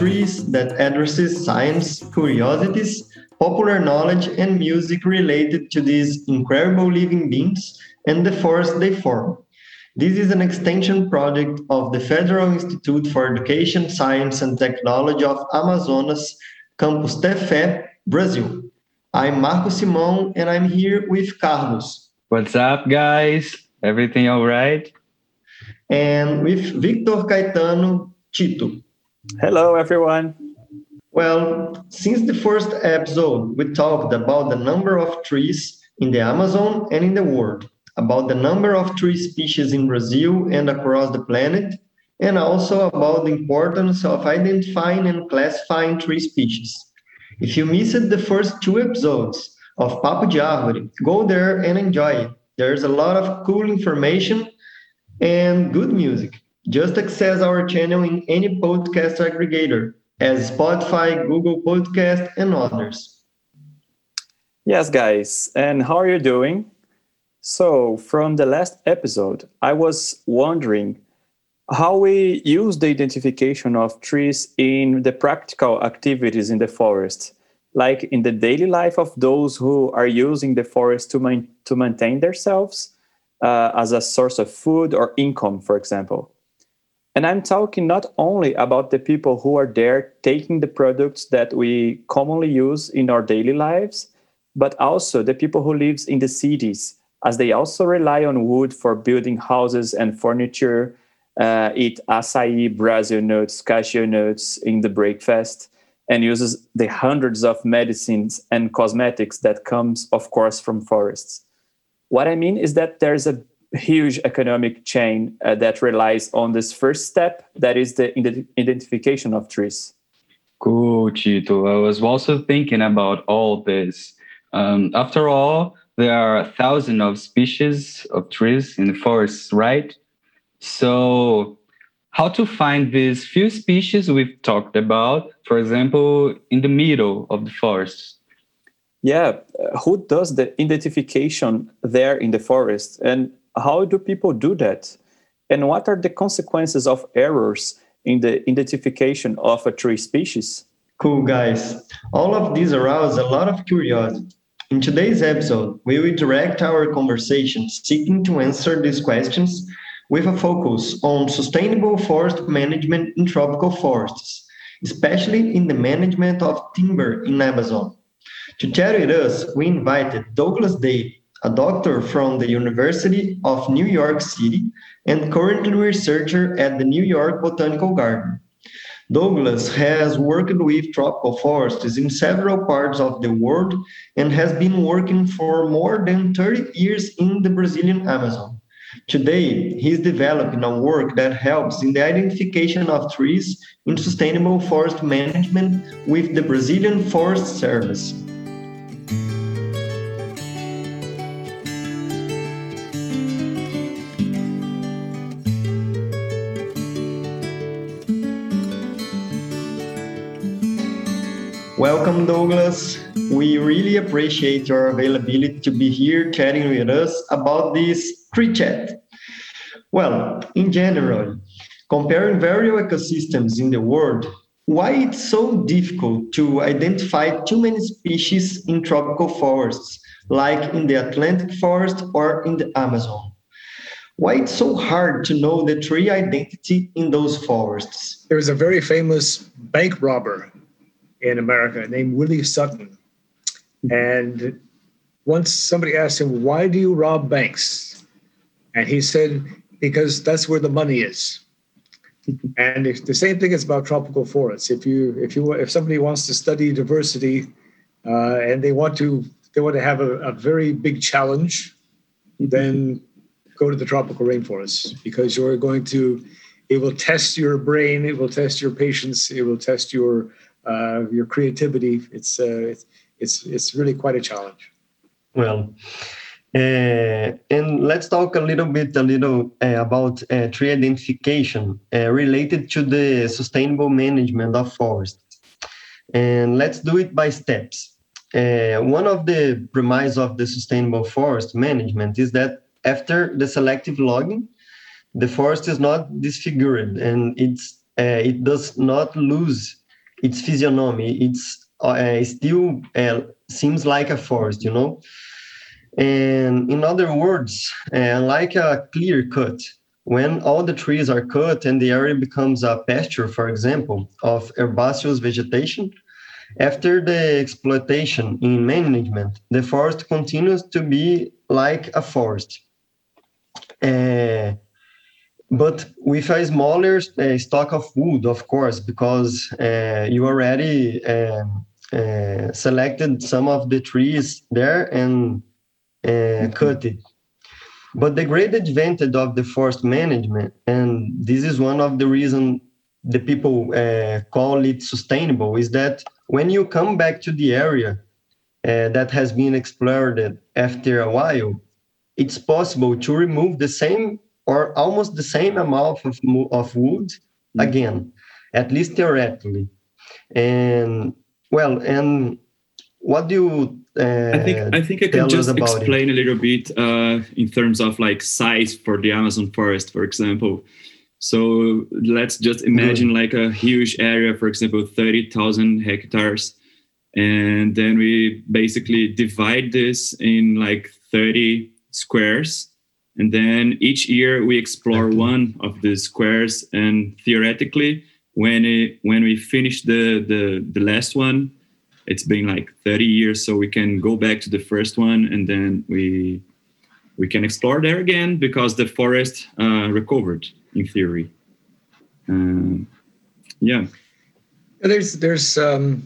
trees that addresses science, curiosities, popular knowledge, and music related to these incredible living beings and the forest they form. This is an extension project of the Federal Institute for Education, Science and Technology of Amazonas, Campus Tefé, Brazil. I'm Marco Simon and I'm here with Carlos. What's up, guys? Everything all right? And with Victor Caetano Tito. Hello, everyone. Well, since the first episode, we talked about the number of trees in the Amazon and in the world, about the number of tree species in Brazil and across the planet, and also about the importance of identifying and classifying tree species. If you missed the first two episodes of Papo de Árvore, go there and enjoy it. There's a lot of cool information and good music. Just access our channel in any podcast aggregator, as Spotify, Google Podcast, and others. Yes, guys. And how are you doing? So, from the last episode, I was wondering how we use the identification of trees in the practical activities in the forest, like in the daily life of those who are using the forest to, man- to maintain themselves uh, as a source of food or income, for example. And I'm talking not only about the people who are there taking the products that we commonly use in our daily lives, but also the people who lives in the cities, as they also rely on wood for building houses and furniture, uh, eat acai, Brazil nuts, cashew nuts in the breakfast, and uses the hundreds of medicines and cosmetics that comes, of course, from forests. What I mean is that there's a huge economic chain uh, that relies on this first step, that is the identification of trees. Cool, Tito. I was also thinking about all this. Um, after all, there are thousands of species of trees in the forests, right? So, how to find these few species we've talked about, for example, in the middle of the forest? Yeah, uh, who does the identification there in the forest? And how do people do that? And what are the consequences of errors in the identification of a tree species? Cool, guys. All of these arouse a lot of curiosity. In today's episode, we will direct our conversation seeking to answer these questions with a focus on sustainable forest management in tropical forests, especially in the management of timber in Amazon. To chat with us, we invited Douglas Daly, a doctor from the University of New York City and currently researcher at the New York Botanical Garden. Douglas has worked with tropical forests in several parts of the world and has been working for more than 30 years in the Brazilian Amazon. Today, he is developing a work that helps in the identification of trees in sustainable forest management with the Brazilian Forest Service. Welcome, Douglas. We really appreciate your availability to be here chatting with us about this tree chat. Well, in general, comparing various ecosystems in the world, why it's so difficult to identify too many species in tropical forests, like in the Atlantic forest or in the Amazon? Why it's so hard to know the tree identity in those forests? There is a very famous bank robber in America named Willie Sutton. And once somebody asked him, Why do you rob banks? And he said, Because that's where the money is. and if, the same thing is about tropical forests. If you if you if somebody wants to study diversity uh, and they want to they want to have a, a very big challenge, then go to the tropical rainforests because you're going to it will test your brain, it will test your patience, it will test your uh, your creativity. It's, uh, it's it's really quite a challenge. Well, uh, and let's talk a little bit, a little uh, about uh, tree identification uh, related to the sustainable management of forests. And let's do it by steps. one of the premise of the sustainable forest management is that after the selective logging, the forest is not disfigured and it's uh, it does not lose its physiognomy. It's uh, still uh, seems like a forest, you know. And in other words, uh, like a clear cut, when all the trees are cut and the area becomes a pasture, for example, of herbaceous vegetation, after the exploitation in management, the forest continues to be like a forest. Uh, but with a smaller uh, stock of wood, of course, because uh, you already um, uh, selected some of the trees there and mm-hmm. cut it. But the great advantage of the forest management, and this is one of the reasons the people uh, call it sustainable, is that when you come back to the area uh, that has been explored after a while, it's possible to remove the same or almost the same amount of, of wood mm-hmm. again, at least theoretically. And well, and what do you uh, I think I think I can just explain it? a little bit uh, in terms of like size for the Amazon forest, for example. So let's just imagine mm. like a huge area, for example, thirty thousand hectares, and then we basically divide this in like thirty squares, and then each year we explore okay. one of the squares, and theoretically, when it, when we finish the the the last one it's been like 30 years so we can go back to the first one and then we we can explore there again because the forest uh, recovered in theory um, yeah there's there's um,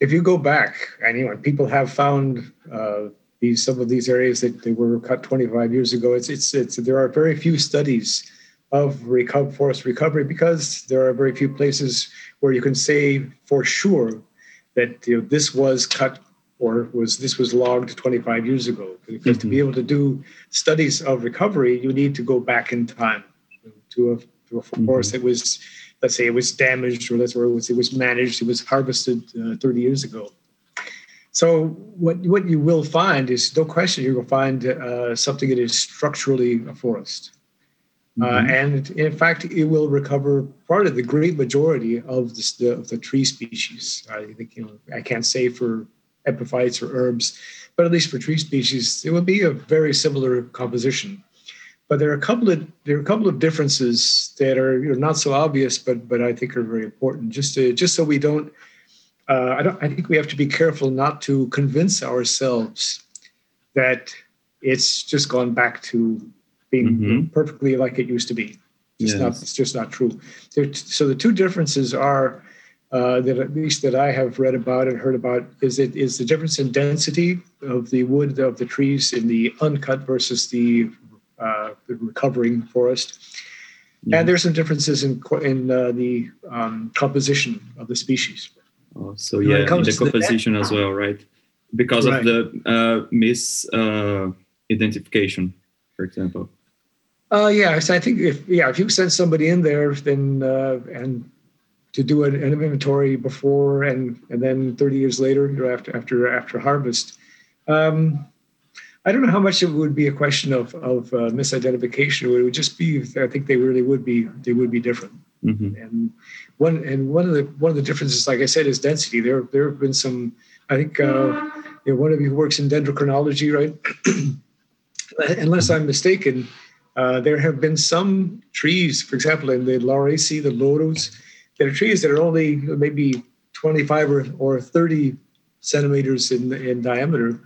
if you go back and you know people have found uh, these some of these areas that they were cut 25 years ago it's it's it's there are very few studies of recover, forest recovery because there are very few places where you can say for sure that you know, this was cut or was this was logged 25 years ago. Because mm-hmm. to be mm-hmm. able to do studies of recovery, you need to go back in time to a, to a forest mm-hmm. that was, let's say, it was damaged, or let's or it was, it was managed, it was harvested uh, 30 years ago. So what what you will find is no question you will find uh, something that is structurally a forest. Uh, mm-hmm. Uh, and in fact, it will recover part of the great majority of the, the, of the tree species. I think you know I can't say for epiphytes or herbs, but at least for tree species, it will be a very similar composition. But there are a couple of there are a couple of differences that are you know, not so obvious, but but I think are very important. Just to just so we don't, uh, I don't. I think we have to be careful not to convince ourselves that it's just gone back to being mm-hmm. perfectly like it used to be. It's yes. not. It's just not true. So the two differences are uh, that at least that I have read about and heard about is it is the difference in density of the wood of the trees in the uncut versus the, uh, the recovering forest. Yeah. And there's some differences in in uh, the um, composition of the species. Oh, so yeah, in the composition the, as well, right? Because right. of the uh, misidentification, for example. Uh, yeah, so I think if yeah, if you send somebody in there, then uh, and to do an, an, inventory before and and then 30 years later, you know, after after after harvest, um, I don't know how much it would be a question of of uh, misidentification. It would just be, I think they really would be they would be different. Mm-hmm. And one and one of the one of the differences, like I said, is density. There there have been some. I think uh, you know, one of you works in dendrochronology, right? Unless I'm mistaken uh, there have been some trees, for example, in the Lauraceae, the louros, that are trees that are only maybe 25 or, or 30 centimeters in, in diameter,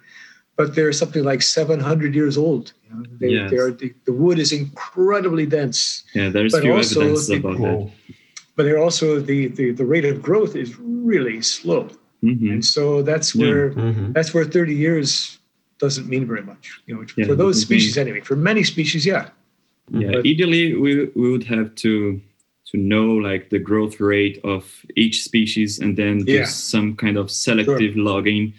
but they're something like 700 years old. You know, they, yes. they are, the, the, wood is incredibly dense. Yeah, there's few evidence the, about that. But they're also the, the, the rate of growth is really slow. Mm-hmm. And so that's where yeah. mm-hmm. that's where 30 years doesn't mean very much. You know, yeah, for those species anyway. For many species, yeah yeah but, ideally we, we would have to to know like the growth rate of each species and then do yeah. some kind of selective sure. logging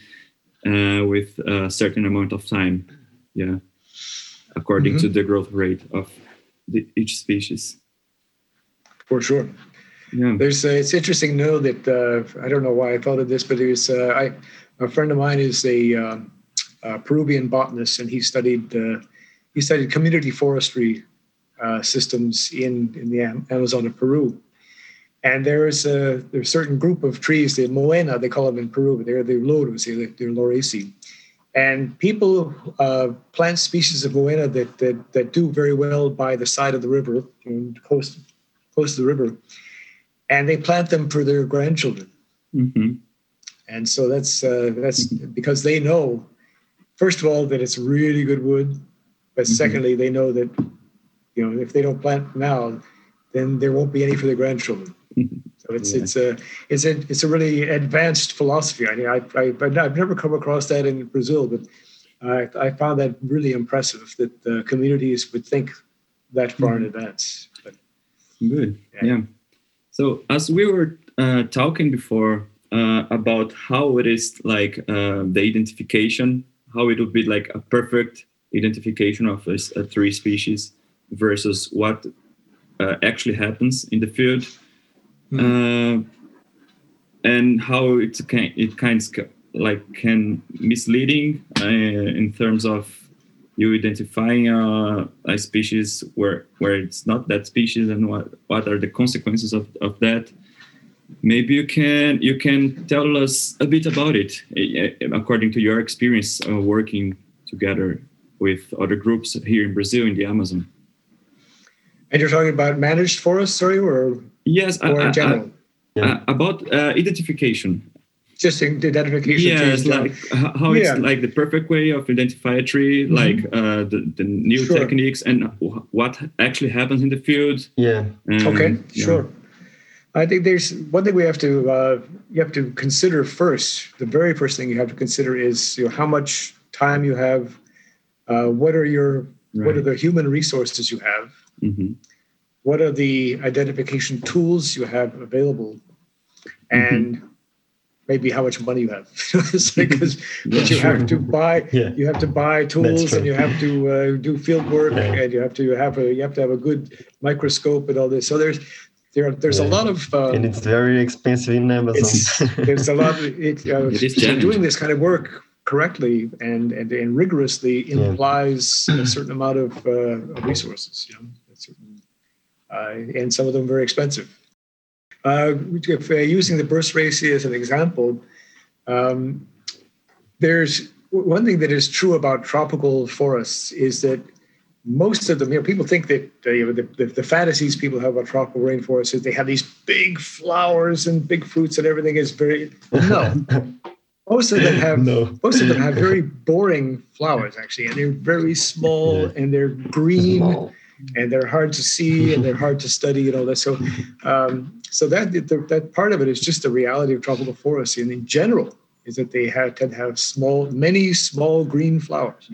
uh, with a certain amount of time yeah according mm-hmm. to the growth rate of the, each species for sure yeah there's uh, it's interesting to know that uh, i don't know why i thought of this but it was uh, i a friend of mine is a, um, a peruvian botanist and he studied uh, he studied community forestry uh, systems in, in the Amazon of Peru. And there's a there's a certain group of trees, the moena, they call them in Peru, but they're the louros, they're, they're lauraceae. And people uh, plant species of moena that, that, that do very well by the side of the river, and close, close to the river, and they plant them for their grandchildren. Mm-hmm. And so that's uh, that's because they know, first of all, that it's really good wood, but mm-hmm. secondly, they know that you know if they don't plant now, then there won't be any for their grandchildren. So it's yeah. it's a it's a it's a really advanced philosophy. I mean, I, I I've never come across that in Brazil, but I, I found that really impressive that the communities would think that far mm-hmm. in advance. But, Good, yeah. yeah. So as we were uh, talking before uh, about how it is like uh, the identification, how it would be like a perfect identification of a, a tree species versus what uh, actually happens in the field mm. and how it can it kind of like can misleading uh, in terms of you identifying a, a, species where where it's not that species and what what are the consequences of, of that maybe you can you can tell us a bit about it according to your experience uh, working together with other groups here in brazil in the amazon and you're talking about managed forests sorry or Yes, or in general. Yeah. about uh, identification. Just identification. Yes, like how it's yeah. like the perfect way of identify a tree, mm-hmm. like uh, the, the new sure. techniques and what actually happens in the field. Yeah. okay, sure. I think there's one thing we have to uh, you have to consider first. The very first thing you have to consider is you know, how much time you have. Uh, what are your right. what are the human resources you have? Mm-hmm what are the identification tools you have available and mm-hmm. maybe how much money you have because yeah, you sure. have to buy yeah. you have to buy tools and you have to uh, do field work yeah. and you have to have a you have to have a good microscope and all this so there's there, there's a lot of um, and it's very expensive in Amazon. there's a lot. Of, it, uh, it doing this kind of work correctly and and, and rigorously implies a certain amount of uh, resources. You know, uh, and some of them very expensive. Uh, if, uh, using the burst race as an example, um, there's one thing that is true about tropical forests is that most of them, you know, people think that uh, you know, the, the, the, fantasies people have about tropical rainforests is they have these big flowers and big fruits and everything is very no. most of them have no. most of them have very boring flowers actually, and they're very small yeah. and they're green. Small and they're hard to see and they're hard to study and all that. So, um, so that that part of it is just the reality of tropical forests. And in general, is that they have, tend to have small, many small green flowers.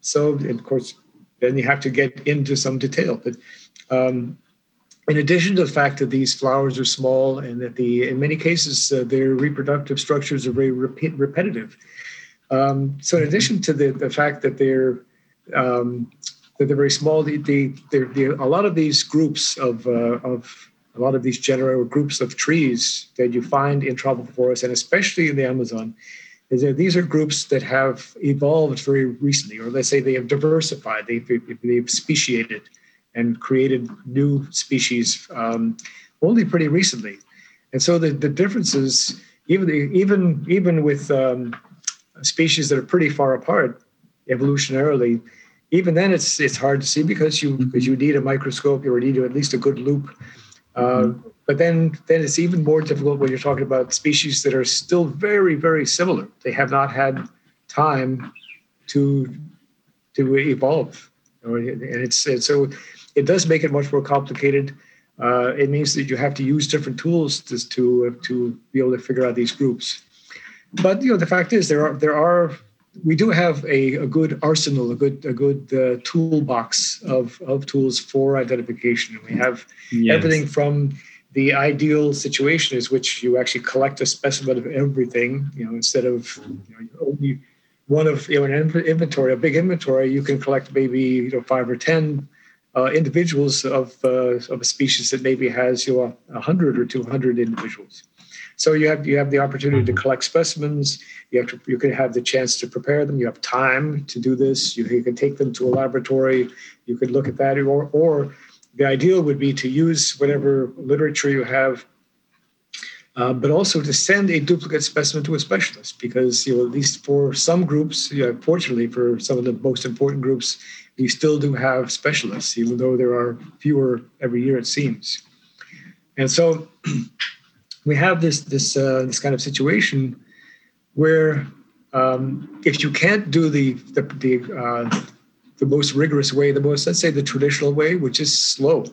So, of course, then you have to get into some detail. But um, in addition to the fact that these flowers are small and that the, in many cases, uh, their reproductive structures are very rep- repetitive. Um, so, in addition to the, the fact that they're um, they're, very small. They, they, they're, a lot of these groups of, uh, of a lot of these general groups of trees that you find in tropical forests, and especially in the Amazon, is that these are groups that have evolved very recently, or let's say they have diversified, they've, they've speciated and created new species um, only pretty recently. And so the, the differences, even, even, even with um, species that are pretty far apart evolutionarily, even then it's it's hard to see because you mm-hmm. because you need a microscope you need at least a good loop. Uh, mm-hmm. but then then it's even more difficult when you're talking about species that are still very very similar. They have not had time to to evolve. And it's, it's so it does make it much more complicated. Uh, it means that you have to use different tools to to, to be able to figure out these groups. But you know the fact is there are there are we do have a, a good arsenal, a good a good uh, toolbox of, of tools for identification. And we have yes. everything from the ideal situation is which you actually collect a specimen of everything. You know, instead of you know, only one of you know an inventory, a big inventory, you can collect maybe you know five or ten uh, individuals of uh, of a species that maybe has you know a hundred or two hundred individuals. So you have you have the opportunity to collect specimens. You have to you can have the chance to prepare them. You have time to do this. You, you can take them to a laboratory. You could look at that, or or the ideal would be to use whatever literature you have uh, but also to send a duplicate specimen to a specialist because you know at least for some groups you know, fortunately for some of the most important groups we still do have specialists even though there are fewer every year it seems and so we have this this uh, this kind of situation where um, if you can't do the the the, uh, the most rigorous way the most let's say the traditional way which is slow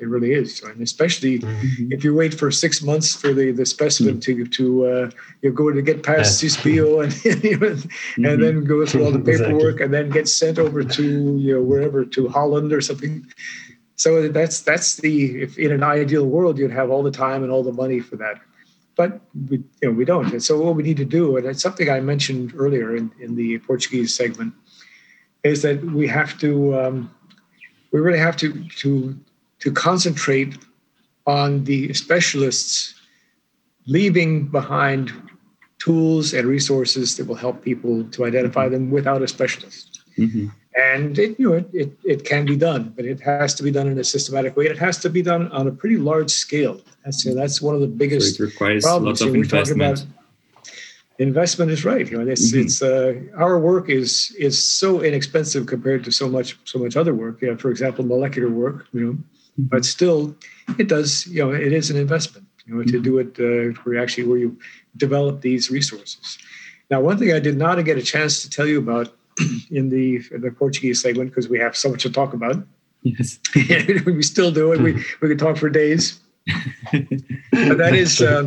it really is, and especially mm-hmm. if you wait for six months for the, the specimen mm-hmm. to to uh, you go to get past yeah. SISBIO and mm-hmm. and then go through all the paperwork exactly. and then get sent over to you know wherever to Holland or something. So that's that's the if in an ideal world you'd have all the time and all the money for that, but we you know we don't. And so what we need to do, and it's something I mentioned earlier in in the Portuguese segment, is that we have to um, we really have to to to concentrate on the specialists leaving behind tools and resources that will help people to identify mm-hmm. them without a specialist. Mm-hmm. And it, you know, it, it, it, can be done, but it has to be done in a systematic way. It has to be done on a pretty large scale. That's, you know, that's one of the biggest so it requires problems. Lots of investment. investment is right. You know, it's, mm-hmm. it's uh, our work is is so inexpensive compared to so much so much other work. You know, for example, molecular work. You know, but still, it does. You know, it is an investment. You know, to do it uh, where actually where you develop these resources. Now, one thing I did not get a chance to tell you about in the in the Portuguese segment because we have so much to talk about. Yes, we still do it. We we could talk for days. but that is, um,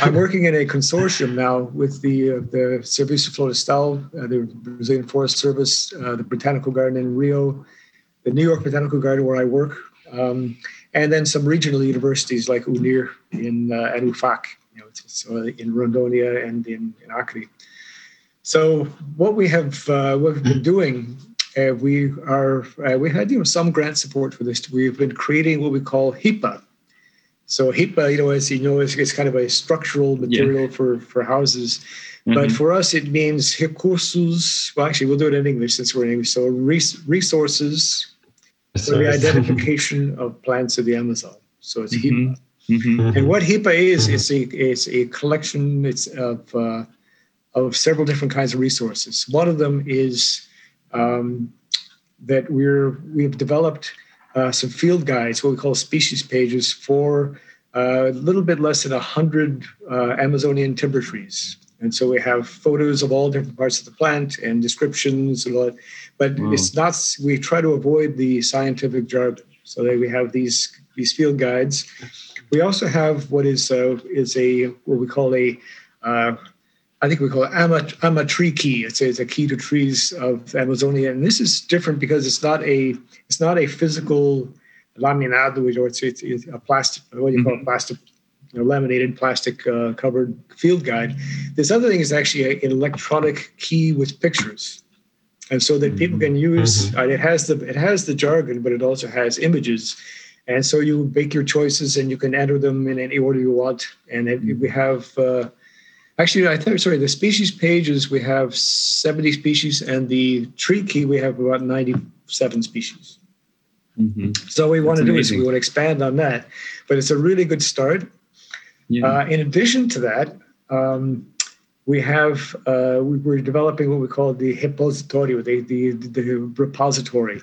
I'm working in a consortium now with the uh, the Serviço Florestal, uh, the Brazilian Forest Service, uh, the Botanical Garden in Rio, the New York Botanical Garden where I work, um, and then some regional universities like UNIR in uh, and UFAC, you know, so in Rondonia and in, in Acre. So what we have uh, what we've been doing, uh, we are uh, we had you know some grant support for this. We've been creating what we call RIPA. So RIPA, you know, as you know, is, is kind of a structural material yeah. for for houses. Mm-hmm. But for us, it means recursos. Well, actually, we'll do it in English since we're in English. So res- resources for the identification of plants of the Amazon. So it's mm-hmm. RIPA. Mm-hmm. And what RIPA is, it's a it's a collection it's of uh, of several different kinds of resources. One of them is um, that we're we've developed uh, some field guides, what we call species pages, for uh, a little bit less than hundred uh, Amazonian timber trees. And so we have photos of all different parts of the plant and descriptions, and all that. but wow. it's not. We try to avoid the scientific jargon, so that we have these these field guides. We also have what is uh, is a what we call a uh, I think we call it ama, ama tree key. It's a, it's a key to trees of Amazonia, and this is different because it's not a it's not a physical laminado, or it's, it's, it's a plastic. What do you call mm-hmm. it? Plastic you know, laminated plastic uh, covered field guide. This other thing is actually a, an electronic key with pictures, and so that people can use. Mm-hmm. Uh, it has the it has the jargon, but it also has images, and so you make your choices and you can enter them in any order you want. And it, we have. Uh, Actually, I think sorry. The species pages we have seventy species, and the tree key we have about ninety-seven species. Mm-hmm. So what we want to do is we want to expand on that, but it's a really good start. Yeah. Uh, in addition to that, um, we have uh, we, are developing what we call the repository, the, the, the repository,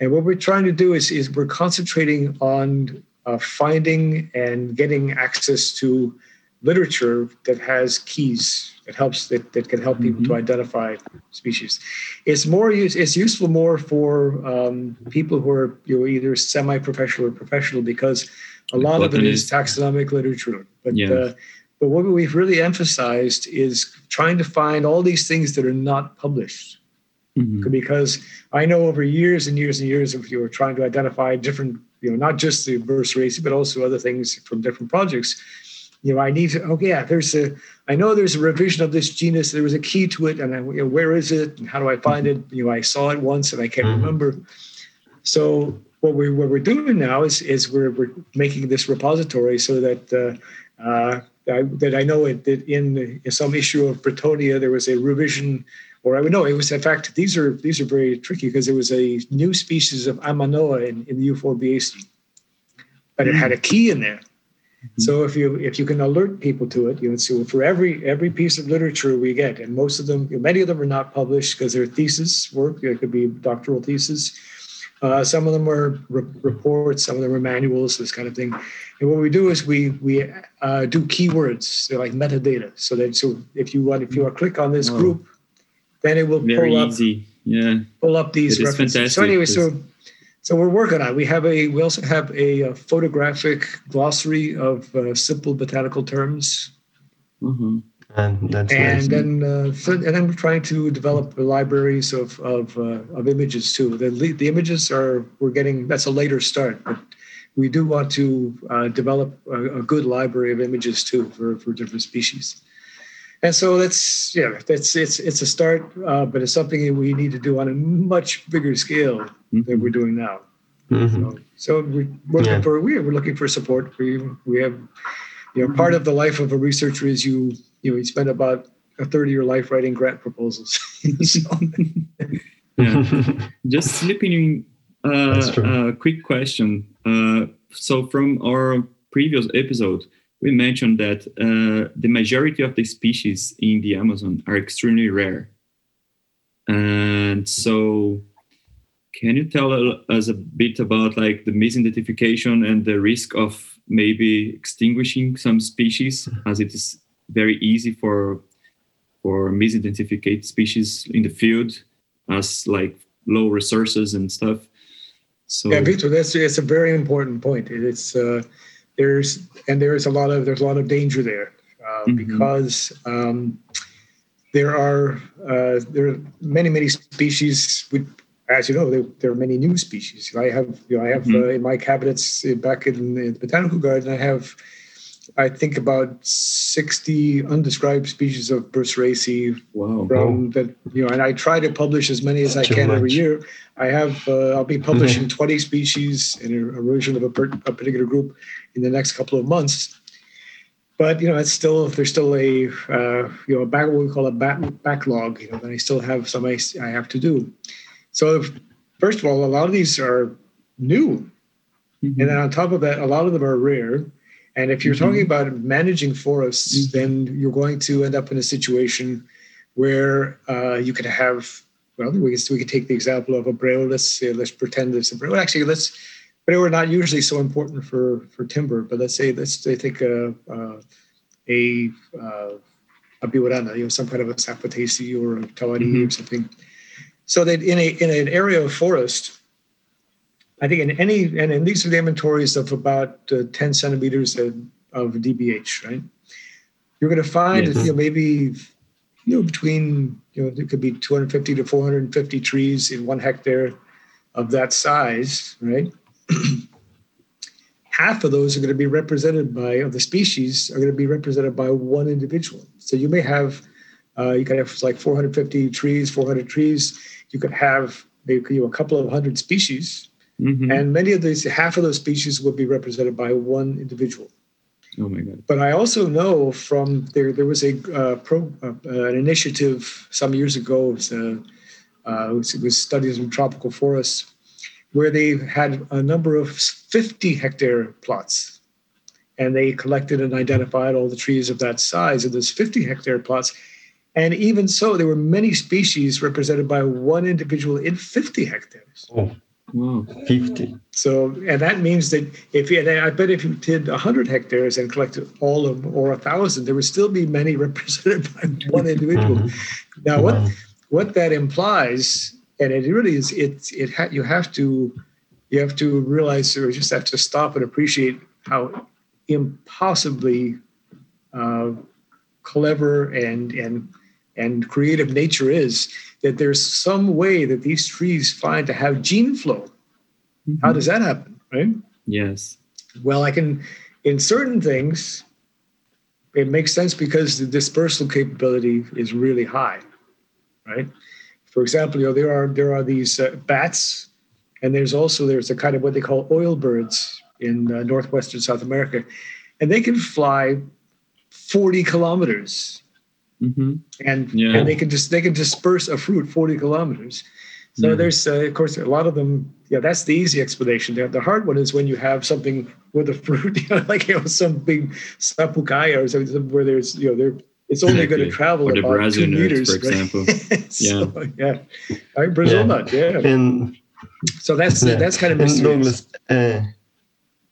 and what we're trying to do is is we're concentrating on uh, finding and getting access to literature that has keys that helps that, that can help people mm-hmm. to identify species. It's more use it's useful more for um, people who are you know either semi-professional or professional because a lot of it is taxonomic literature. But yeah. uh, but what we've really emphasized is trying to find all these things that are not published. Mm-hmm. Because I know over years and years and years of you were trying to identify different, you know, not just the verse race, but also other things from different projects. You know, I need to. Oh yeah, there's a. I know there's a revision of this genus. There was a key to it, and I, you know, where is it? And how do I find mm-hmm. it? You know, I saw it once and I can't mm-hmm. remember. So what we what we're doing now is is we're we're making this repository so that uh, uh, I, that I know it, that in, in some issue of Brittonia there was a revision, or I would know it was in fact these are these are very tricky because there was a new species of Amanoa in, in the Euphorbiaceae, but it had a key in there. Mm-hmm. So if you if you can alert people to it, you know, so for every every piece of literature we get, and most of them, many of them are not published because they're thesis work. It could be doctoral thesis. Uh, some of them are re- reports, some of them are manuals, this kind of thing. And what we do is we we uh, do keywords, they're like metadata. So that so if you want if you want to click on this group, then it will Very pull up easy. Yeah. pull up these references. So anyway, so so we're working on. It. We have a we also have a, a photographic glossary of uh, simple botanical terms. Mm-hmm. And, and nice. then uh, and then we're trying to develop libraries of of, uh, of images too. The the images are we're getting that's a later start, but we do want to uh, develop a, a, good library of images too for, for different species. And so that's yeah, that's it's it's a start, uh, but it's something that we need to do on a much bigger scale mm-hmm. than we're doing now. Mm-hmm. So, so, we're looking yeah. for we, we're looking for support. We we have you know part of the life of a researcher is you you know you spend about a third of your life writing grant proposals. yeah. Just slipping in uh, a quick question. Uh, so from our previous episode, we mentioned that uh, the majority of the species in the Amazon are extremely rare. And so, can you tell us a bit about like the misidentification and the risk of maybe extinguishing some species, as it is very easy for for misidentified species in the field as like low resources and stuff. So yeah, Victor, that's it's a very important point. It's uh, there's and there's a lot of there's a lot of danger there uh, mm-hmm. because um, there are uh, there are many many species. With, as you know, there, there, are many new species. I have you know I have mm-hmm. Uh, in my cabinets uh, back in, in the botanical garden. I have I think about 60 undescribed species of Burseraceae wow. from that, you know, and I try to publish as many as I can much. every year. I have, uh, I'll be publishing mm-hmm. 20 species in a, version of a, per, a, particular group in the next couple of months. But, you know, it's still, there's still a, uh, you know, a back, what we call a back, backlog, you know, that I still have some I, I have to do. So, first of all, a lot of these are new. Mm-hmm. And then on top of that, a lot of them are rare and if you're mm-hmm. talking about managing forests, mm-hmm. then you're going to end up in a situation where uh, you could have, well, we could, we could take the example of a. Let's say, let's pretend it's a breo. Actually, let's, breo are not usually so important for, for timber, but let's say, let's say take a, uh, a, uh, a biurana, you know, some kind of a sapotacea or a tawari mm-hmm. or something. So that in a in an area of forest, I think in any, and, in these are the inventories of about uh, 10 centimeters of, of, DBH, right? You're going to find, yes. you know, maybe, you know, between, you know, there could be 250 to 450 trees in one hectare of that size, right? Half of those are going to be represented by, of the species, are going to be represented by one individual. So you may have, uh, you could have like 450 trees, 400 trees. You could have maybe you know, a couple of hundred species, Mm-hmm. And many of these, half of those species will be represented by one individual. Oh my God! But I also know from there, there was a uh, pro, uh, an initiative some years ago. It was, uh, uh it was studies in tropical forests, where they had a number of 50 hectare plots, and they collected and identified all the trees of that size of those 50 hectare plots. And even so, there were many species represented by one individual in 50 hectares. Oh. 50. So, and that means that if you, I bet if you did 100 hectares and collected all of them or a thousand, there would still be many represented by one individual. Mm-hmm. Now, what what that implies, and it really is, it it ha- you have to you have to realize or just have to stop and appreciate how impossibly uh, clever and and and creative nature is that there's some way that these trees find to have gene flow. Mm-hmm. How does that happen, right? Yes. Well, I can, in certain things, it makes sense because the dispersal capability is really high, right? For example, you know there are there are these uh, bats, and there's also there's a kind of what they call oil birds in uh, northwestern South America, and they can fly 40 kilometers. Mm-hmm. And, yeah. and they can just they can disperse a fruit 40 kilometers. So mm. there's uh, of course a lot of them. Yeah, that's the easy explanation. The, the hard one is when you have something with a fruit, you know, like you know some big sapucaia or something where there's you know there it's only exactly. going to travel or about two meters, for example. so, yeah, yeah, Brazil yeah. nut, yeah. And so that's yeah. that's kind of mysterious. Douglas, uh,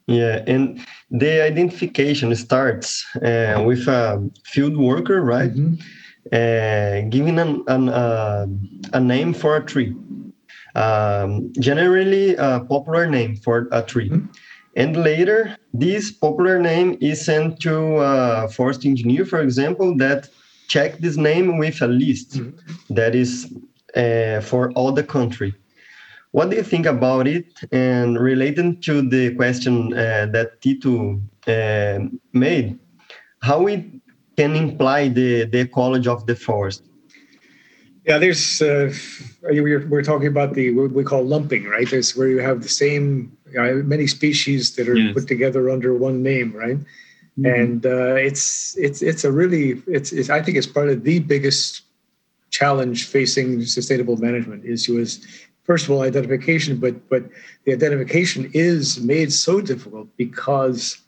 yeah, and the identification starts uh, with a field worker, right? Mm-hmm. Uh, giving an, an uh, a name for a tree, um, generally a popular name for a tree. Mm-hmm. And later, this popular name is sent to a forest engineer, for example, that check this name with a list mm-hmm. that is uh, for all the country. What do you think about it? And related to the question uh, that Tito uh, made, how we can imply the, the ecology of the forest? Yeah, there's uh, we're, we're talking about the what we call lumping, right? There's where you have the same many species that are yes. put together under one name, right? Mm-hmm. And uh, it's it's it's a really it's, it's I think it's part of the biggest challenge facing sustainable management is was first of all identification but but the identification is made so difficult because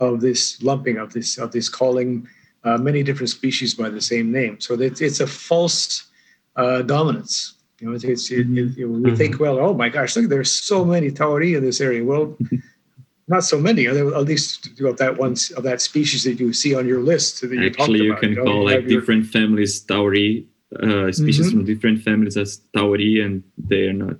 of this lumping of this of this calling uh, many different species by the same name. So it's, it's a false uh, dominance. You know it's, it's it, it, it, we mm-hmm. think well oh my gosh look there's so many tauri in this area. Well not so many. At least of that one of that species that you see on your list that you actually you can you know, call like different your, families tauri uh, species mm-hmm. from different families as Tauri, and they are not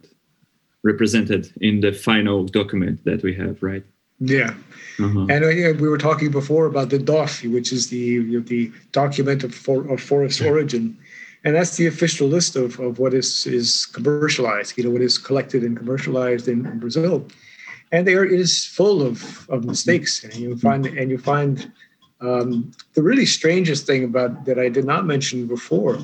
represented in the final document that we have, right? Yeah. Uh-huh. And uh, we were talking before about the DOF, which is the you know, the document of, for, of forest origin, and that's the official list of, of what is is commercialized. You know what is collected and commercialized in, in Brazil, and there is full of, of mistakes. And you find and you find um, the really strangest thing about that I did not mention before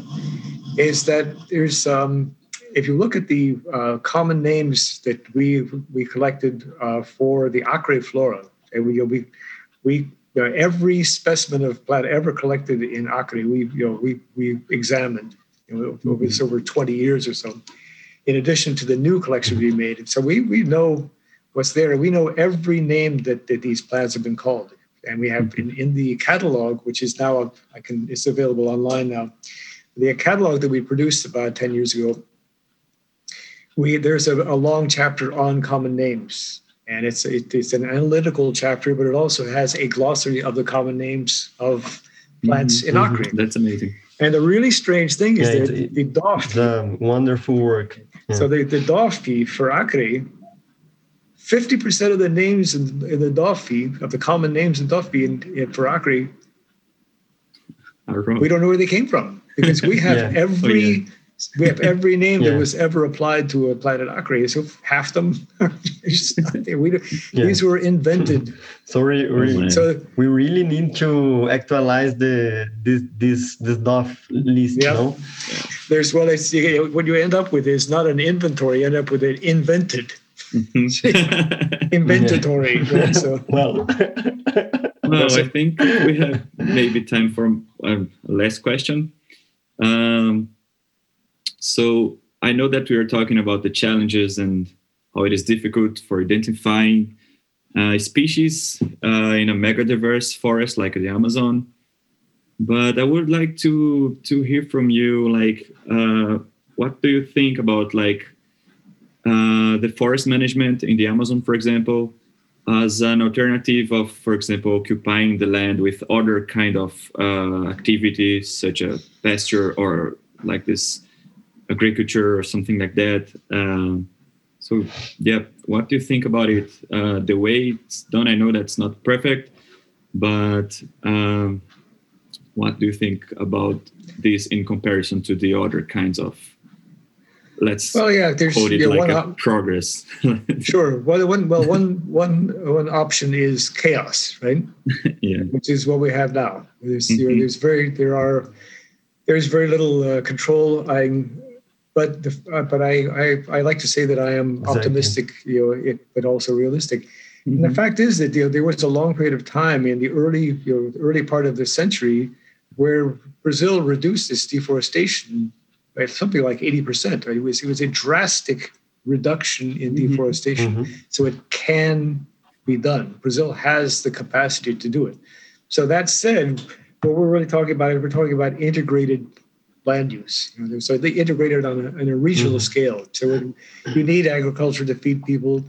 is that there's, um, if you look at the uh, common names that we we collected uh, for the Acre flora, and we we we you know, every specimen of plant ever collected in Acre, we you know we we examined you know, over, mm-hmm. over 20 years or so. In addition to the new collection we made, and so we we know what's there. We know every name that, that these plants have been called and we have in, in the catalog, which is now I can it's available online now. The catalog that we produced about ten years ago, we there's a, a long chapter on common names, and it's it, it's an analytical chapter, but it also has a glossary of the common names of plants mm-hmm. in Acre. Mm-hmm. That's amazing. And the really strange thing is yeah, that it, the DOF, the wonderful work. Yeah. So the, the DOFP for Acre 50% of the names in, in the Dofi, of the common names in Dofi in, in for Acre, we don't know where they came from because we have yeah. every oh, yeah. we have every name yeah. that was ever applied to a planet Acre. So half them, we, these were invented. So we, we, oh, so we really need to actualize the this this this DOF list. Yeah. No? There's well, it's, what you end up with is not an inventory. You end up with an invented. Mm-hmm. inventory. Right? So well. well, I think we have maybe time for a last question. Um, so I know that we are talking about the challenges and how it is difficult for identifying uh, species uh, in a mega diverse forest like the Amazon. But I would like to to hear from you, like, uh, what do you think about like the forest management in the Amazon, for example, as an alternative of, for example, occupying the land with other kind of uh, activities such as pasture or like this agriculture or something like that. Um, so yeah, what do you think about it? Uh, the way it's done, I know that's not perfect, but um, what do you think about this in comparison to the other kinds of let's well yeah there's code it yeah, like one op- progress. Sure. Well one well one one one option is chaos right? Yeah. Which is what we have now. There's mm-hmm. you know, there's very there are there's very little uh, control. I but the, uh, but I, I i like to say that i am exactly. optimistic you know it, but also realistic. Mm-hmm. the fact is that you know, there was a long period of time in the early you know, early part of the century where Brazil reduced its deforestation by something like 80%. Right? It, was, it was a drastic reduction in mm-hmm. deforestation. Mm-hmm. So it can be done. Brazil has the capacity to do it. So that said, what we're really talking about is we're talking about integrated land use. You know, so they integrated on a, on a regional mm-hmm. scale. So you need agriculture to feed people,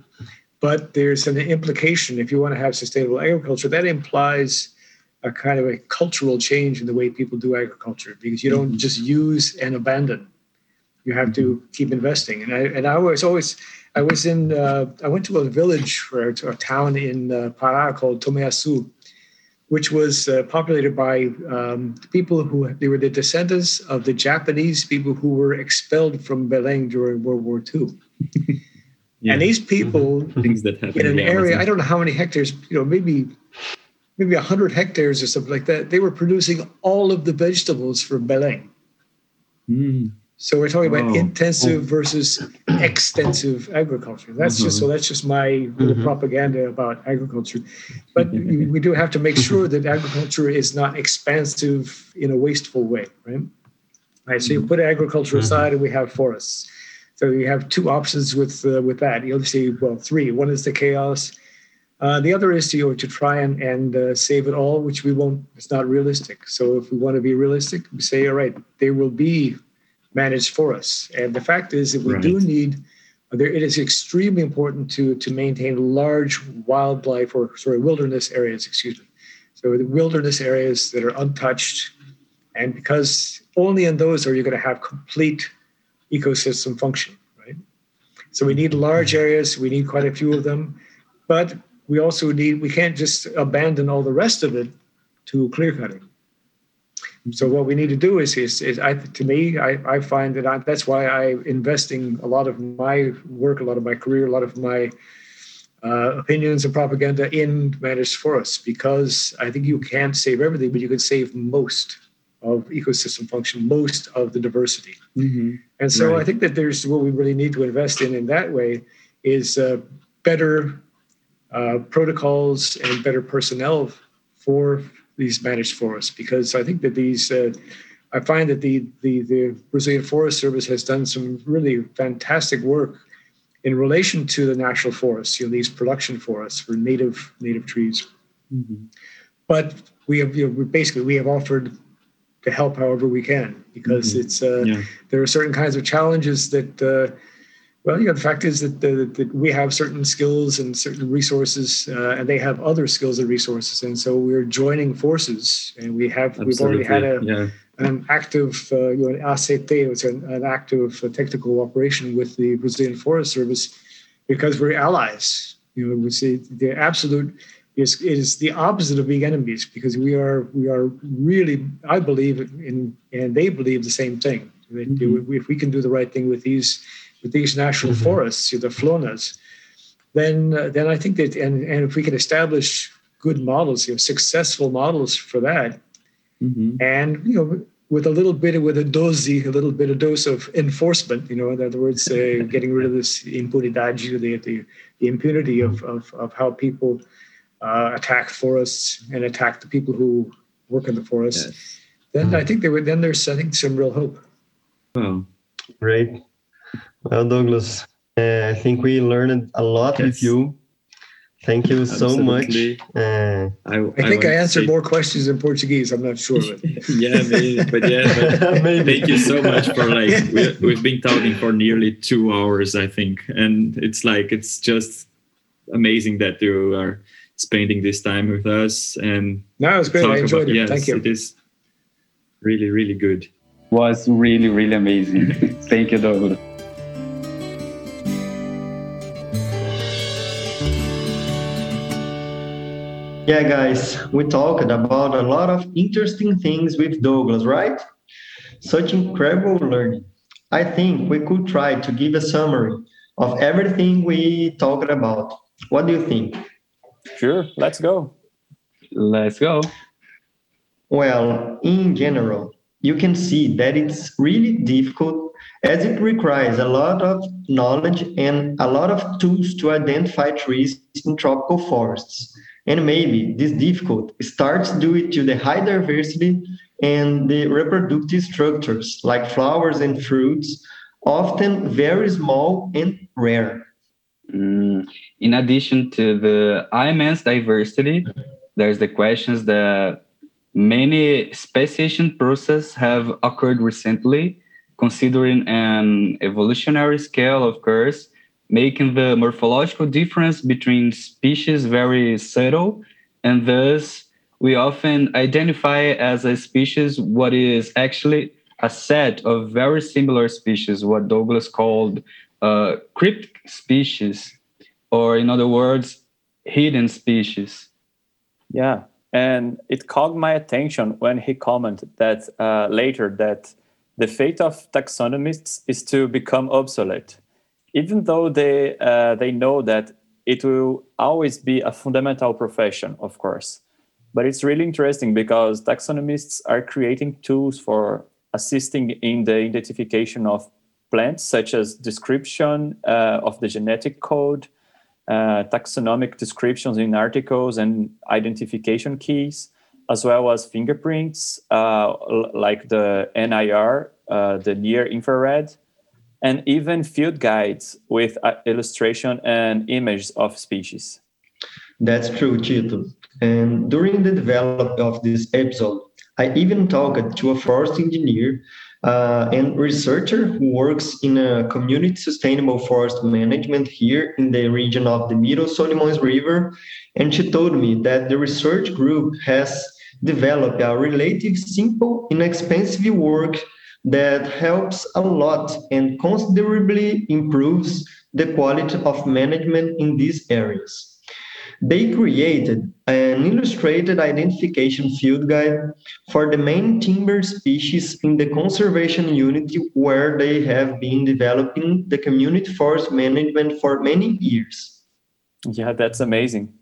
but there's an implication if you want to have sustainable agriculture that implies a kind of a cultural change in the way people do agriculture because you don't mm-hmm. just use and abandon. You have to mm-hmm. keep investing. And I and I was always I was in uh, I went to a village or to a town in uh, Pará called Tomeaçu, which was uh, populated by um, people who they were the descendants of the Japanese people who were expelled from Belém during World War II. yeah. And these people mm-hmm. things that happen in an area I don't know how many hectares, you know, maybe maybe 100 hectares or something like that. They were producing all of the vegetables for Belém. Mm. So we're talking about oh. intensive versus extensive agriculture. That's mm-hmm. just so. That's just my little mm-hmm. propaganda about agriculture. But we do have to make sure that agriculture is not expansive in a wasteful way, right? Right. So you mm-hmm. put agriculture mm-hmm. aside, and we have forests. So you have two options with uh, with that. You'll see, well, three. One is the chaos. Uh, the other is to to try and and uh, save it all, which we won't. It's not realistic. So if we want to be realistic, we say, all right, there will be managed for us. And the fact is that we right. do need there, it is extremely important to to maintain large wildlife or sorry wilderness areas. Excuse me. So the wilderness areas that are untouched, and because only in those are you going to have complete ecosystem function, right? So we need large areas. We need quite a few of them, but we also need we can't just abandon all the rest of it to clear cutting. So what we need to do is, is, is I, to me, I, I find that I, that's why I'm investing a lot of my work, a lot of my career, a lot of my uh, opinions and propaganda in managed forests because I think you can't save everything, but you can save most of ecosystem function, most of the diversity. Mm-hmm. And so right. I think that there's what we really need to invest in in that way is uh, better uh, protocols and better personnel for these managed forests because I think that these uh, I find that the, the the Brazilian Forest Service has done some really fantastic work in relation to the national forests, you know, these production forests for native native trees. Mm-hmm. But we have you know, we basically we have offered to help however we can because mm-hmm. it's uh, yeah. there are certain kinds of challenges that uh, well, you know, the fact is that, the, that we have certain skills and certain resources, uh, and they have other skills and resources, and so we're joining forces, and we have Absolutely. we've already had a yeah. an active, uh, you know, an ACT, it's an, an active uh, technical cooperation with the Brazilian Forest Service, because we're allies. You know, we see the absolute is is the opposite of being enemies because we are we are really I believe in and they believe the same thing. Mm-hmm. If we can do the right thing with these with these national mm-hmm. forests, the flonas, then uh, then I think that and, and if we can establish good models, you know, successful models for that, mm-hmm. and you know, with a little bit with a dose, a little bit of dose of enforcement, you know, in other words, uh, getting rid of this impunidade, the, the, the impunity of, of, of how people uh, attack forests and attack the people who work in the forests. Yes. Then mm-hmm. I think there then there's I think some real hope. Oh, great. Well, Douglas, uh, I think we learned a lot yes. with you. Thank you so much. Uh, I, I, think I, I answered say... more questions in Portuguese. I'm not sure. But yeah, maybe, but yeah, but maybe. thank you so much for like we, we've been talking for nearly two hours, I think, and it's like it's just amazing that you are spending this time with us and no, it's great. I enjoyed about, it. Yes, thank you. It is really, really good. Was really, really amazing. thank you, Douglas. Yeah, guys, we talked about a lot of interesting things with Douglas, right? Such incredible learning. I think we could try to give a summary of everything we talked about. What do you think? Sure, let's go. Let's go. Well, in general, you can see that it's really difficult as it requires a lot of knowledge and a lot of tools to identify trees in tropical forests. And maybe this difficult starts due to the high diversity and the reproductive structures like flowers and fruits, often very small and rare. Mm, in addition to the immense diversity, there's the questions that many speciation processes have occurred recently, considering an evolutionary scale of course, making the morphological difference between species very subtle, and thus we often identify as a species what is actually a set of very similar species, what Douglas called uh, cryptic species, or in other words, hidden species. Yeah, and it caught my attention when he commented that uh, later that the fate of taxonomists is to become obsolete, even though they uh, they know that it will always be a fundamental profession, of course. But it's really interesting because taxonomists are creating tools for assisting in the identification of plants, such as description uh, of the genetic code, uh, taxonomic descriptions in articles and identification keys, as well as fingerprints uh, like the NIR, uh, the near infrared, and even field guides with uh, illustration and images of species. That's true, Tito. And during the development of this episode, I even talked to a forest engineer uh, and researcher who works in a community sustainable forest management here in the region of the Middle Solimões River. And she told me that the research group has developed a relatively simple, inexpensive work that helps a lot and considerably improves the quality of management in these areas. They created an illustrated identification field guide for the main timber species in the conservation unit where they have been developing the community forest management for many years. Yeah, that's amazing.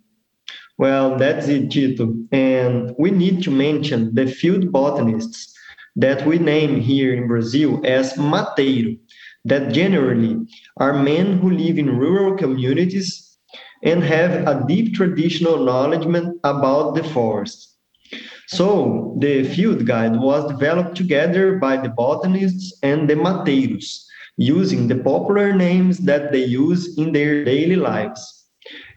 Well, that's it, Tito. And we need to mention the field botanists that we name here in Brazil as mateiro, that generally are men who live in rural communities and have a deep traditional knowledge about the forest. So the field guide was developed together by the botanists and the mateiros, using the popular names that they use in their daily lives.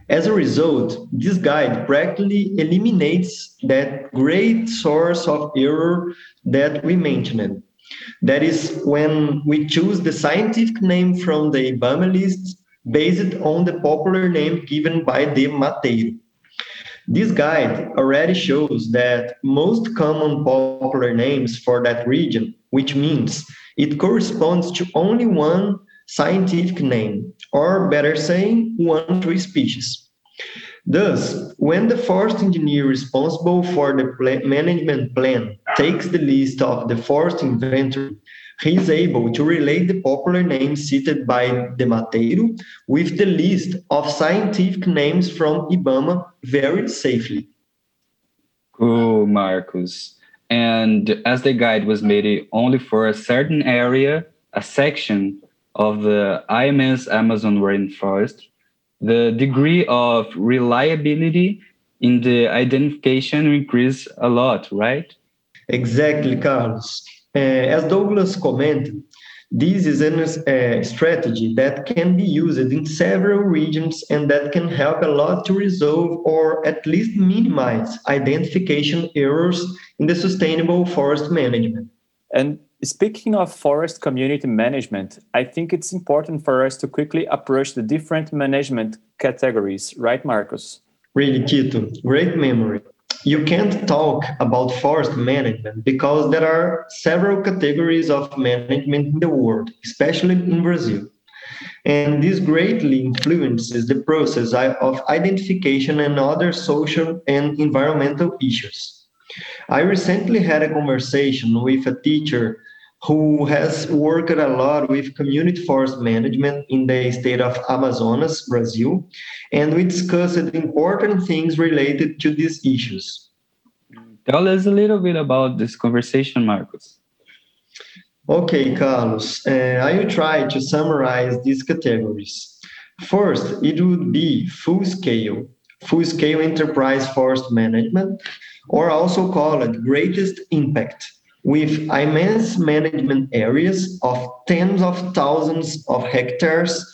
As a result, this guide practically eliminates that great source of error that we mentioned. That is when we choose the scientific name from the IBAMA list based on the popular name given by the Mateiro. This guide already shows that most common popular names for that region, which means it corresponds to only one scientific name, or better saying, one tree species. Thus, when the forest engineer responsible for the management plan takes the list of the forest inventory he is able to relate the popular names cited by the Mateiro with the list of scientific names from IBAMA very safely. Cool, Marcus. And as the guide was made only for a certain area, a section of the immense Amazon rainforest, the degree of reliability in the identification increased a lot, right? Exactly, Carlos. Uh, as Douglas commented, this is a uh, strategy that can be used in several regions and that can help a lot to resolve or at least minimize identification errors in the sustainable forest management. And speaking of forest community management, I think it's important for us to quickly approach the different management categories, right, Marcos? Really, Tito, great memory you can't talk about forest management because there are several categories of management in the world, especially in Brazil. And this greatly influences the process of identification and other social and environmental issues. I recently had a conversation with a teacher who has worked a lot with community forest management in the state of Amazonas, Brazil, and we discussed important things related to these issues. Tell us a little bit about this conversation, Marcos. Okay, Carlos, uh, I will try to summarize these categories. First, it would be full scale, full scale enterprise forest management, or also called greatest impact, with immense management areas of tens of thousands of hectares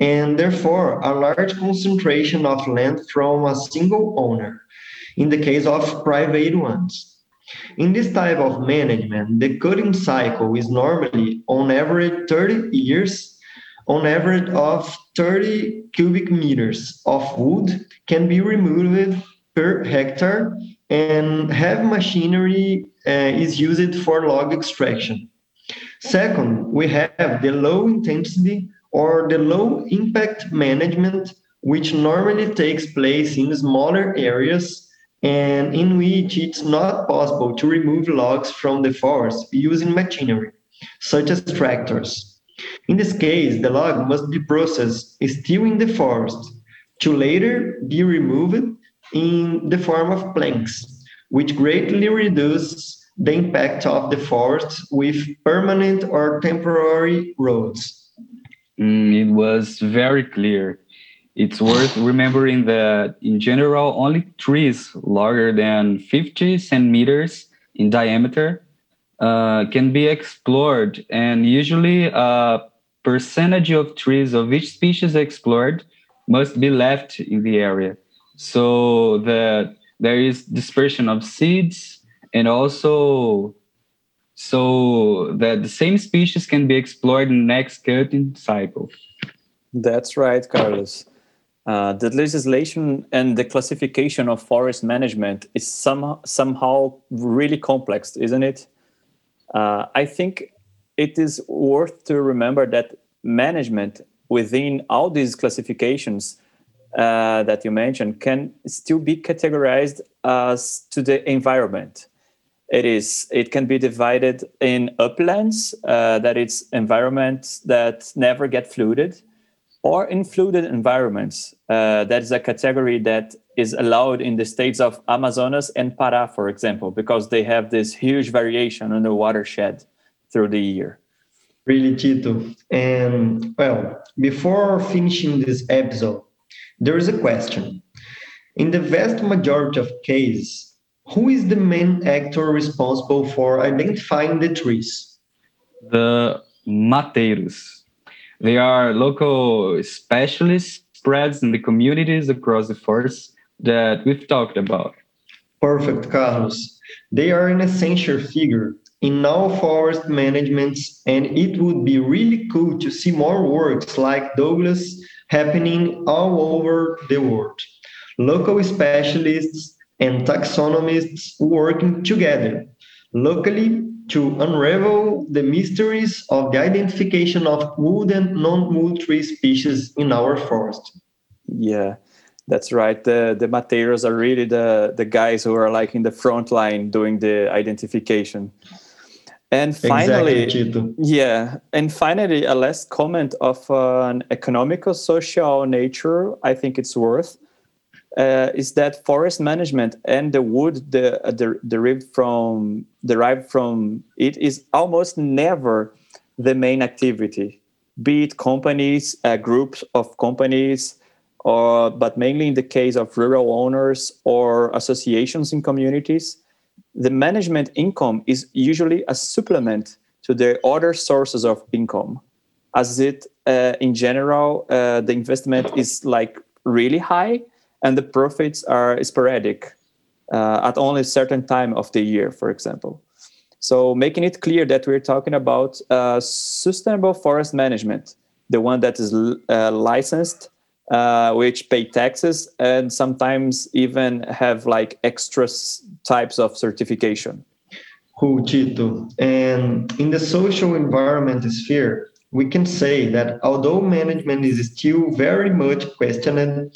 and therefore a large concentration of land from a single owner, in the case of private ones. In this type of management, the cutting cycle is normally on average 30 years, on average of 30 cubic meters of wood can be removed per hectare and heavy machinery Uh, is used for log extraction. Second, we have the low intensity or the low impact management, which normally takes place in smaller areas and in which it's not possible to remove logs from the forest using machinery, such as tractors. In this case, the log must be processed still in the forest to later be removed in the form of planks, which greatly reduces the impact of the forest with permanent or temporary roads. Mm, it was very clear. It's worth remembering that in general, only trees larger than 50 centimeters in diameter uh, can be explored, and usually a percentage of trees of each species explored must be left in the area so that there is dispersion of seeds and also so that the same species can be explored in the next cutting cycle. That's right, Carlos. Uh, the legislation and the classification of forest management is some, somehow really complex, isn't it? Uh, I think it is worth to remember that management within all these classifications uh, that you mentioned can still be categorized as to the environment. It is. It can be divided in uplands, uh, that it's environments that never get flooded, or in flooded environments. Uh, that is a category that is allowed in the states of Amazonas and Pará, for example, because they have this huge variation in the watershed through the year. Really, Tito. And well, before finishing this episode, there is a question. In the vast majority of cases, who is the main actor responsible for identifying the trees? The mateiros. They are local specialists spread in the communities across the forest that we've talked about. Perfect, Carlos. They are an essential figure in all forest managements, and it would be really cool to see more works like Douglas happening all over the world. Local specialists and taxonomists working together locally to unravel the mysteries of the identification of wood and non-wood tree species in our forest. Yeah, that's right. The the mateiros are really the the guys who are like in the front line doing the identification. And finally, exactly, yeah, and finally, a last comment of an economical social nature. I think it's worth uh, is that forest management and the wood the, uh, the, derived from derived from it is almost never the main activity be it companies uh, groups of companies or but mainly in the case of rural owners or associations in communities the management income is usually a supplement to the other sources of income as it uh, in general uh, the investment is like really high and the profits are sporadic uh, at only a certain time of the year, for example. So making it clear that we're talking about uh, sustainable forest management, the one that is uh, licensed, uh, which pay taxes and sometimes even have like extra types of certification. Cool, Tito. And in the social environment sphere, we can say that although management is still very much questioned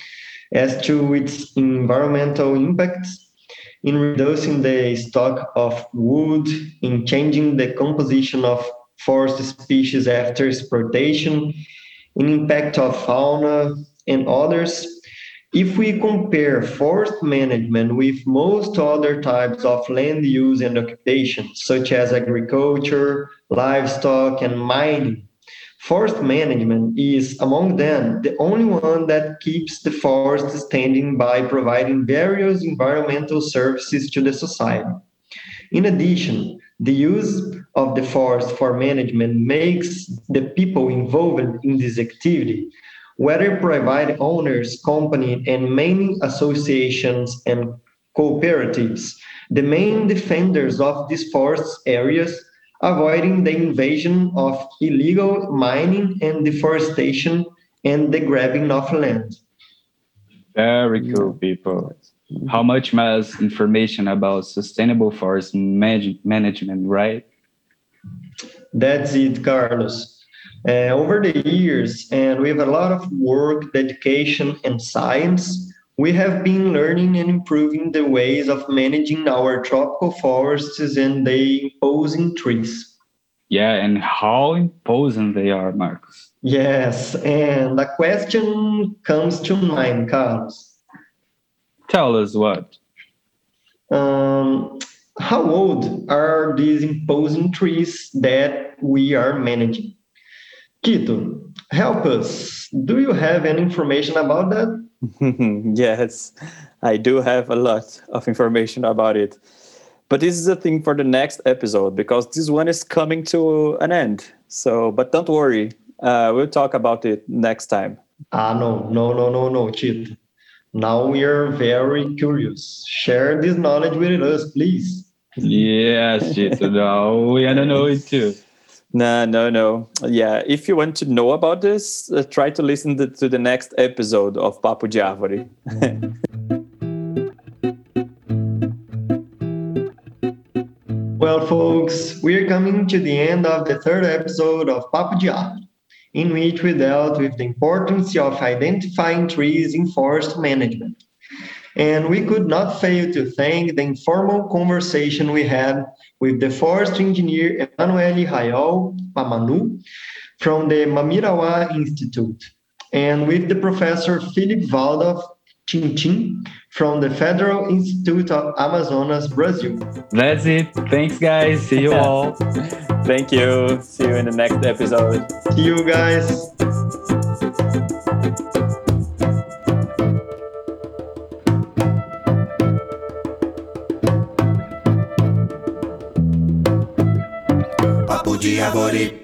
as to its environmental impacts in reducing the stock of wood, in changing the composition of forest species after exploitation, in impact of fauna and others. If we compare forest management with most other types of land use and occupation, such as agriculture, livestock, and mining, forest management is, among them, the only one that keeps the forest standing by providing various environmental services to the society. In addition, the use of the forest for management makes the people involved in this activity whether private owners, company, and many associations and cooperatives, the main defenders of these forest areas, avoiding the invasion of illegal mining and deforestation and the grabbing of land. Very cool, people. How much más information about sustainable forest manage management, right? That's it, Carlos. Uh, over the years, and with a lot of work, dedication, and science, we have been learning and improving the ways of managing our tropical forests and the imposing trees. Yeah, and how imposing they are, Marcos. Yes, and a question comes to mind, Carlos. Tell us what. Um, how old are these imposing trees that we are managing? Quito, help us. Do you have any information about that? yes, I do have a lot of information about it. But this is a thing for the next episode because this one is coming to an end. So, but don't worry, uh, we'll talk about it next time. Ah, no, no, no, no, no, Tito. Now we are very curious. Share this knowledge with us, please. Yes, Tito. Now we want to know it too. No, no, no. Yeah, if you want to know about this, uh, try to listen to, to, the next episode of Papo de Árvore. well, folks, we're coming to the end of the third episode of Papo de Árvore, in which we dealt with the importance of identifying trees in forest management. And we could not fail to thank the informal conversation we had with the forest engineer Emanuele Rayol Mamanu from the Mamirauá Institute, and with the professor Philip Waldhoff Tintin from the Federal Institute of Amazonas, Brazil. That's it. Thanks, guys. See you all. Thank you. See you in the next episode. See you guys. de Árvore.